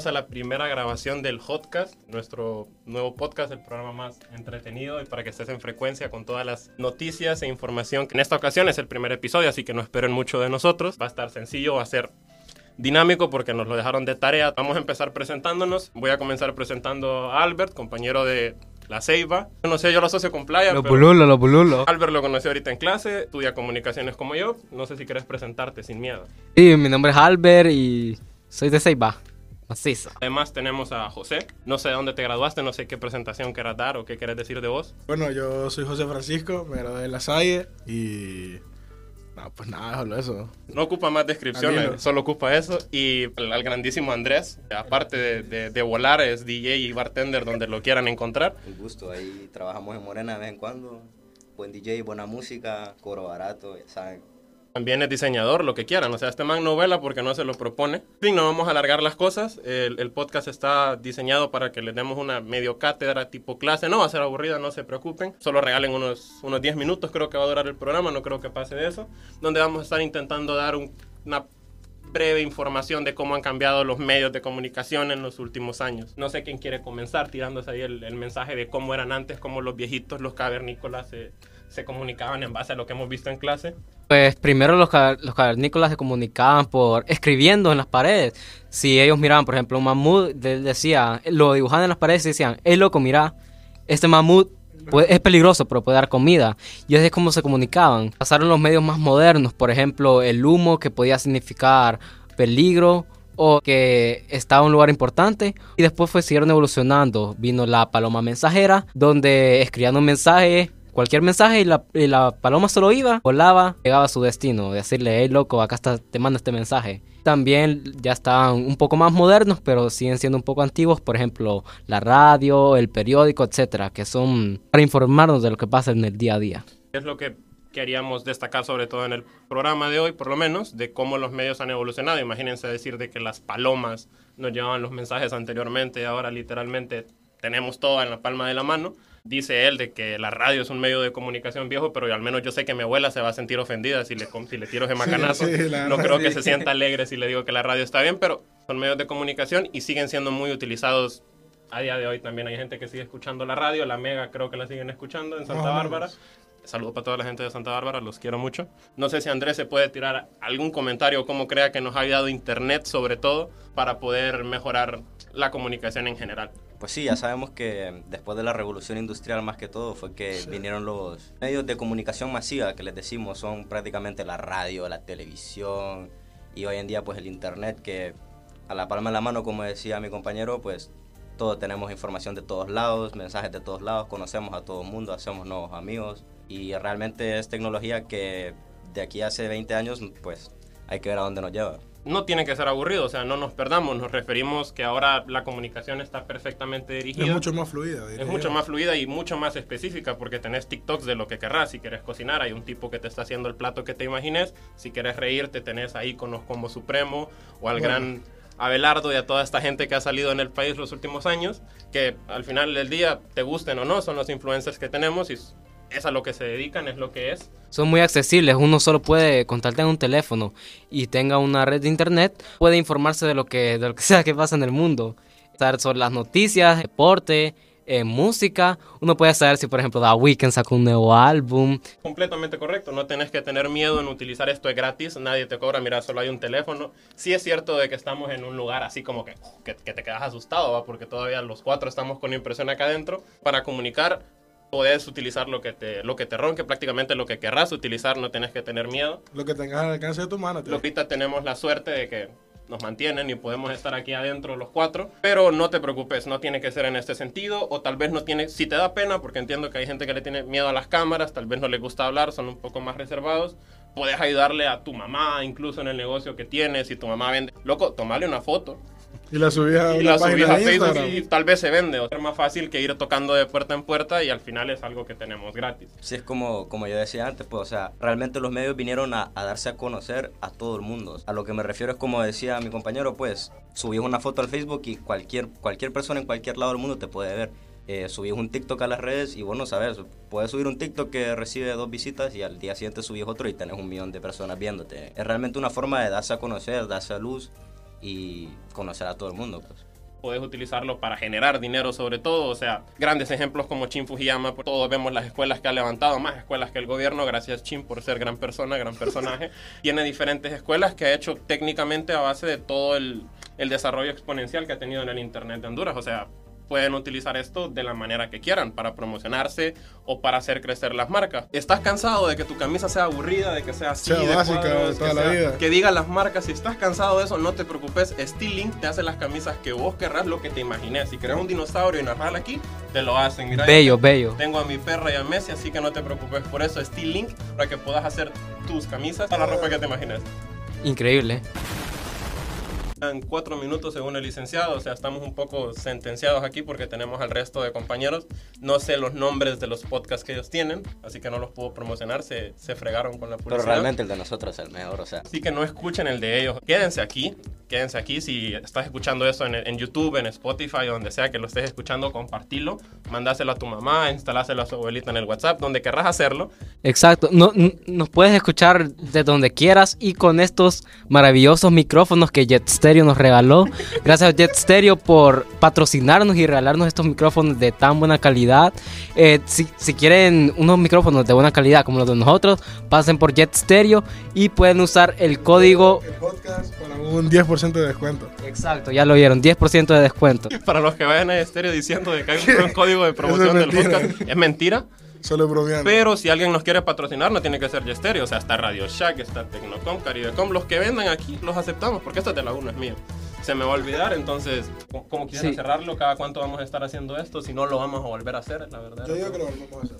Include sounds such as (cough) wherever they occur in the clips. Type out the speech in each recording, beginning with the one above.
Bienvenidos a la primera grabación del Hotcast, nuestro nuevo podcast, el programa más entretenido y para que estés en frecuencia con todas las noticias e información. En esta ocasión es el primer episodio, así que no esperen mucho de nosotros. Va a estar sencillo, va a ser dinámico porque nos lo dejaron de tarea. Vamos a empezar presentándonos. Voy a comenzar presentando a Albert, compañero de la Ceiba. No sé, yo lo asocio con Playa. Lo pero pululo, lo pululo. Albert lo conoció ahorita en clase, estudia comunicaciones como yo. No sé si quieres presentarte sin miedo. Sí, mi nombre es Albert y soy de Ceiba, macizo. Además tenemos a José. No sé de dónde te graduaste, no sé qué presentación quieras dar o qué quieres decir de vos. Bueno, yo soy José Francisco, me gradué de La Salle y... No, pues nada, solo eso. No ocupa más descripciones, solo ocupa eso. Y al, al grandísimo Andrés, aparte de, de- de volar, es DJ y bartender donde lo quieran encontrar. Un gusto, ahí trabajamos en Morena de vez en cuando. Buen DJ, buena música, coro barato, ya saben. También es diseñador, lo que quieran. O sea, este man novela porque no se lo propone. En fin, no vamos a alargar las cosas. El, el podcast está diseñado para que les demos una medio cátedra tipo clase. No va a ser aburrida, no se preocupen. Solo regalen unos, unos 10 minutos, creo que va a durar el programa. No creo que pase de eso. Donde vamos a estar intentando dar un- una breve información de cómo han cambiado los medios de comunicación en los últimos años. No sé quién quiere comenzar tirándose ahí el, el mensaje de cómo eran antes, cómo los viejitos, los cavernícolas se, se comunicaban en base a lo que hemos visto en clase. Pues primero los, los cavernícolas se comunicaban por escribiendo en las paredes. Si ellos miraban, por ejemplo, un mamut, de- decía, lo dibujaban en las paredes y decían, hey loco, mira, este mamut es peligroso, pero puede dar comida. Y así es como se comunicaban. Pasaron los medios más modernos, por ejemplo, el humo que podía significar peligro o que estaba en un lugar importante y después siguieron evolucionando. Vino la paloma mensajera donde escribían un mensaje, cualquier mensaje y la, paloma solo iba, volaba, llegaba a su destino, decirle, hey loco, acá está, te mando este mensaje. También ya estaban un poco más modernos, pero siguen siendo un poco antiguos, por ejemplo, la radio, el periódico, etcétera, que son para informarnos de lo que pasa en el día a día. es lo que queríamos destacar sobre todo en el programa de hoy, por lo menos, de cómo los medios han evolucionado. Imagínense decir de que las palomas nos llevaban los mensajes anteriormente y ahora literalmente tenemos todo en la palma de la mano. Dice él de que la radio es un medio de comunicación viejo, pero al menos yo sé que mi abuela se va a sentir ofendida si le, si le tiro ese macanazo. sí, no creo que se sienta alegre si le digo que la radio está bien, pero son medios de comunicación y siguen siendo muy utilizados a día de hoy también hay gente que sigue escuchando la radio, la Mega creo que la siguen escuchando en Santa o Bárbara. Saludos para toda la gente de Santa Bárbara, los quiero mucho. No sé si Andrés se puede tirar algún comentario, cómo crea que nos ha ayudado Internet sobre todo para poder mejorar la comunicación en general. Pues sí, ya sabemos que después de la revolución industrial más que todo fue que vinieron los medios de comunicación masiva que les decimos son prácticamente la radio, la televisión y hoy en día pues el internet que a la palma de la mano como decía mi compañero pues todos tenemos información de todos lados, mensajes de todos lados, conocemos a todo el mundo, hacemos nuevos amigos y realmente es tecnología que de aquí a hace 20 años pues hay que ver a dónde nos lleva. No tiene que ser aburrido, o sea, no nos perdamos, nos referimos que ahora la comunicación está perfectamente dirigida. Es mucho más fluida. diría Es mucho más fluida y mucho más específica porque tenés TikToks de lo que querrás. Si querés cocinar, hay un tipo que te está haciendo el plato que te imagines. Si querés reírte, tenés ahí con los Combo Supremo o al Bueno. gran Abelardo y a toda esta gente que ha salido en el país los últimos años. Que al final del día, te gusten o no, son los influencers que tenemos y es a lo que se dedican, es lo que es. Son muy accesibles, uno solo puede contactar en un teléfono y tenga una red de internet, puede informarse de lo que, de lo que (laughs) sea que pasa en el mundo. Saber sobre las noticias, deporte, eh, música. Uno puede saber si, por ejemplo, The Weeknd sacó un nuevo álbum. Completamente correcto, no tenés que tener miedo en utilizar esto es gratis, nadie te cobra, mira, solo hay un teléfono. Sí es cierto de que estamos en un lugar así como que, que, que te quedas asustado, ¿va? porque todavía los cuatro estamos con impresión acá adentro. Para comunicar puedes utilizar lo que te, lo que te ronque, prácticamente lo que querrás utilizar, no tenés que tener miedo. Lo que tengas al alcance de tu mano. tío. Ahorita tenemos la suerte de que nos mantienen y podemos estar aquí adentro los cuatro. Pero no te preocupes, no tiene que ser en este sentido. O tal vez no tiene, si te da pena, porque entiendo que hay gente que le tiene miedo a las cámaras, tal vez no le gusta hablar, son un poco más reservados. Puedes ayudarle a tu mamá, incluso en el negocio que tienes. Si tu mamá vende, loco, tomale una foto Y la subías a y la subís a Facebook Instagram. y tal vez se vende. O es más fácil que ir tocando de puerta en puerta y al final es algo que tenemos gratis. Sí, es como, como yo decía antes, pues, o sea, realmente los medios vinieron a, a darse a conocer a todo el mundo. A lo que me refiero es como decía mi compañero, pues, subís una foto al Facebook y cualquier, cualquier persona en cualquier lado del mundo te puede ver. Eh, subís un TikTok a las redes y bueno, sabes, puedes subir un TikTok que recibe dos visitas y al día siguiente subís otro y tenés un millón de personas viéndote. Es realmente una forma de darse a conocer, darse a luz y conocer a todo el mundo. Pues. Puedes utilizarlo para generar dinero sobre todo, o sea, grandes ejemplos como Chin Fujiyama, pues, todos vemos las escuelas que ha levantado, más escuelas que el gobierno, gracias Chin por ser gran persona, gran personaje. (laughs) Tiene diferentes escuelas que ha hecho técnicamente a base de todo el, el desarrollo exponencial que ha tenido en el Internet de Honduras, o sea, pueden utilizar esto de la manera que quieran, para promocionarse o para hacer crecer las marcas. ¿Estás cansado de que tu camisa sea aburrida, de que sea así, Sea de básica cuadros, de toda que, la sea- vida? que digan las marcas? Si estás cansado de eso, no te preocupes. Steel Link te hace las camisas que vos querrás, lo que te imagines. Si querés un dinosaurio y narrar aquí, te lo hacen. Mira, Bello, bello. Tengo a mi perra y a Messi, así que no te preocupes por eso. Steel Link para que puedas hacer tus camisas para la ropa que te imagines. Increíble. En cuatro minutos según el licenciado, o sea, estamos un poco sentenciados aquí porque tenemos al resto de compañeros. No sé los nombres de los podcasts que ellos tienen, así que no los puedo promocionar, se, se fregaron con la Pero publicidad. realmente el de nosotros es el mejor, o sea. Así que no escuchen el de ellos. Quédense aquí, quédense aquí. Si estás escuchando eso en, en YouTube, en Spotify, donde sea que lo estés escuchando, compartilo. Mandáselo a tu mamá, instaláselo a su abuelita en el WhatsApp, donde querrás hacerlo. Exacto. No, nos puedes escuchar de donde quieras y con estos maravillosos micrófonos que Jet Stereo nos regaló. Gracias a Jet Stereo por patrocinarnos y regalarnos estos micrófonos de tan buena calidad. Eh, si, si quieren unos micrófonos de buena calidad como los de nosotros, pasen por Jet Stereo y pueden usar el código... El podcast para un 10% de descuento. Exacto, ya lo vieron, 10% de descuento. (laughs) Para los que vayan a estéreo diciendo de que hay un (laughs) código de promoción del mentira. podcast, es mentira. Solo bromeando. Pero si alguien nos quiere patrocinar, no tiene que ser Yestereo. O sea, está Radio Shack, está Tecnocom, Caribecom. Los que vendan aquí los aceptamos, porque esta de la 1 es mío. Se me va a olvidar, entonces, ¿cómo- ¿cómo quieran Sí. cerrarlo? ¿Cada cuánto vamos a estar haciendo esto? Si no, lo vamos a volver a hacer, la verdad. Yo digo que lo volvemos a hacer.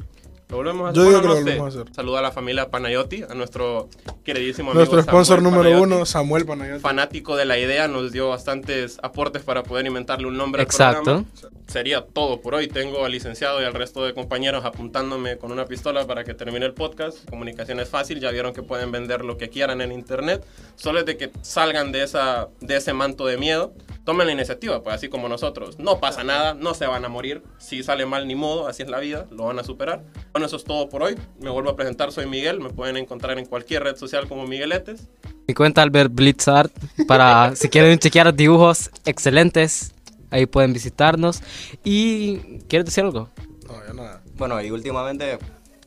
Lo volvemos a Yo hacer. digo Bueno, que no lo sé. volvemos a hacer. Saluda a la familia Panayotti, a nuestro queridísimo amigo Nuestro sponsor Samuel número Panayotti. uno, Samuel Panayotti. Fanático de la idea, nos dio bastantes aportes para poder inventarle un nombre al Exacto. programa. Sería todo por hoy. Tengo al licenciado y al resto de compañeros apuntándome con una pistola para que termine el podcast. Comunicación es fácil, ya vieron que pueden vender lo que quieran en internet. Solo es de que salgan de, esa, de ese manto de miedo. Tomen la iniciativa, pues así como nosotros. No pasa nada, no se van a morir. Si sale mal, ni modo, así es la vida, lo van a superar. Bueno, eso es todo por hoy. Me vuelvo a presentar, soy Miguel. Me pueden encontrar en cualquier red social como Migueletes. Mi cuenta Albert Blitzart para (laughs) si quieren chequear dibujos excelentes, ahí pueden visitarnos. Y ¿quieres decir algo? No, ya nada. Bueno, y últimamente,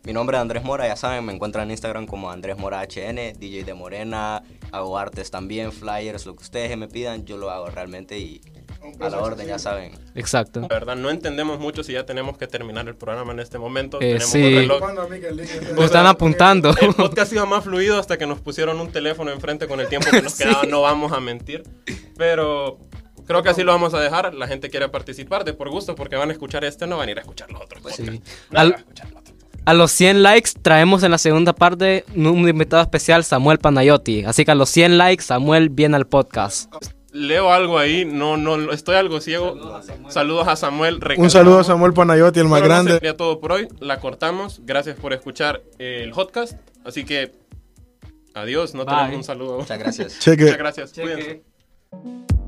mi nombre es Andrés Mora, ya saben, me encuentran en Instagram como Andrés Mora HN, DJ de Morena, hago artes también, flyers, lo que ustedes me pidan, yo lo hago realmente y a la orden, ya saben. Exacto. La verdad, no entendemos mucho si ya tenemos que terminar el programa en este momento. Eh, tenemos sí. un reloj. Pues están apuntando. El podcast iba más fluido hasta que nos pusieron un teléfono enfrente con el tiempo que nos (laughs) quedaba. No vamos a mentir. Pero creo que así lo vamos a dejar. La gente quiere participar de por gusto porque van a escuchar este, no van a ir a escuchar los otros podcasts. Sí. Nadie Al- va a escuchar los otros. A los 100 likes traemos en la segunda parte un invitado especial, Samuel Panayotti. Así que a los 100 likes, Samuel viene al podcast. Leo algo ahí, no, no, estoy algo ciego. Saludos a Samuel. Un saludo a Samuel Panayotti, el más no grande. sería todo por hoy. La cortamos. Gracias por escuchar el podcast. Así que, adiós. No Bye. tenemos un saludo. Muchas gracias. Cheque. Muchas gracias. Cuídense.